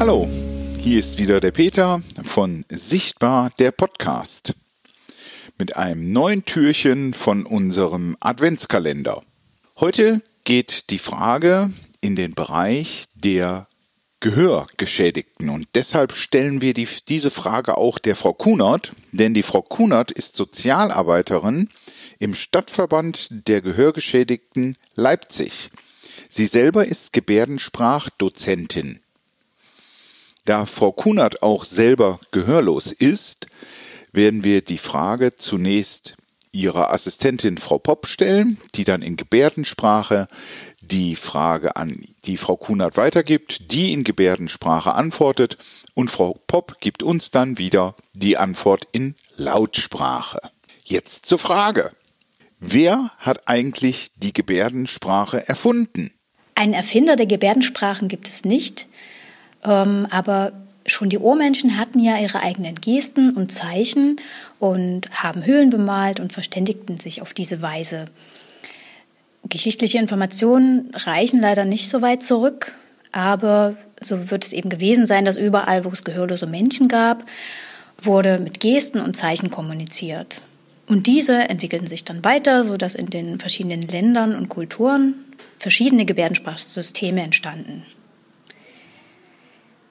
Hallo, hier ist wieder der Peter von Sichtbar der Podcast mit einem neuen Türchen von unserem Adventskalender. Heute geht die Frage in den Bereich der Gehörgeschädigten und deshalb stellen wir die, diese Frage auch der Frau Kunert, denn die Frau Kunert ist Sozialarbeiterin im Stadtverband der Gehörgeschädigten Leipzig. Sie selber ist Gebärdensprachdozentin. Da Frau Kunert auch selber gehörlos ist, werden wir die Frage zunächst ihrer Assistentin Frau Popp stellen, die dann in Gebärdensprache die Frage an die Frau Kunert weitergibt, die in Gebärdensprache antwortet und Frau Popp gibt uns dann wieder die Antwort in Lautsprache. Jetzt zur Frage. Wer hat eigentlich die Gebärdensprache erfunden? Einen Erfinder der Gebärdensprachen gibt es nicht. Ähm, aber schon die Ohrmenschen hatten ja ihre eigenen Gesten und Zeichen und haben Höhlen bemalt und verständigten sich auf diese Weise. Geschichtliche Informationen reichen leider nicht so weit zurück, aber so wird es eben gewesen sein, dass überall, wo es gehörlose Menschen gab, wurde mit Gesten und Zeichen kommuniziert. Und diese entwickelten sich dann weiter, sodass in den verschiedenen Ländern und Kulturen verschiedene Gebärdensprachsysteme entstanden.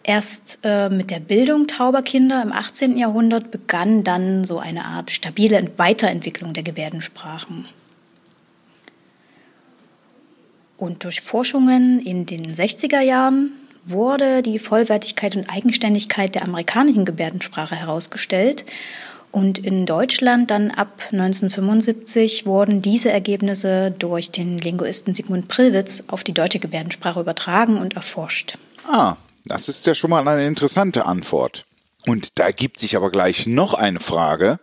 Erst äh, mit der Bildung tauber Kinder im 18. Jahrhundert begann dann so eine Art stabile Weiterentwicklung der Gebärdensprachen. Und durch Forschungen in den 60er Jahren wurde die Vollwertigkeit und Eigenständigkeit der amerikanischen Gebärdensprache herausgestellt. Und in Deutschland dann ab 1975 wurden diese Ergebnisse durch den Linguisten Sigmund Prillwitz auf die deutsche Gebärdensprache übertragen und erforscht. Ah, das ist ja schon mal eine interessante Antwort. Und da ergibt sich aber gleich noch eine Frage,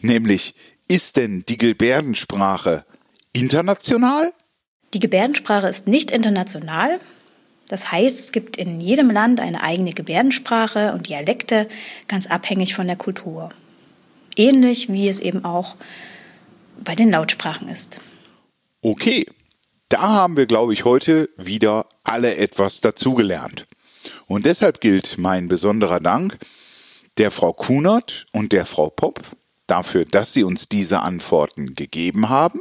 nämlich ist denn die Gebärdensprache international? Die Gebärdensprache ist nicht international. Das heißt, es gibt in jedem Land eine eigene Gebärdensprache und Dialekte, ganz abhängig von der Kultur. Ähnlich wie es eben auch bei den Lautsprachen ist. Okay, da haben wir, glaube ich, heute wieder alle etwas dazugelernt. Und deshalb gilt mein besonderer Dank der Frau Kunert und der Frau Popp dafür, dass sie uns diese Antworten gegeben haben.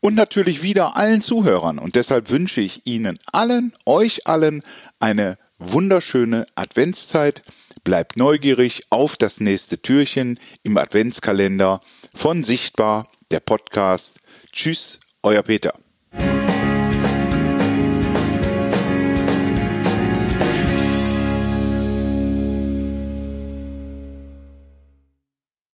Und natürlich wieder allen Zuhörern. Und deshalb wünsche ich Ihnen allen, euch allen, eine wunderschöne Adventszeit. Bleibt neugierig auf das nächste Türchen im Adventskalender von Sichtbar, der Podcast. Tschüss, euer Peter.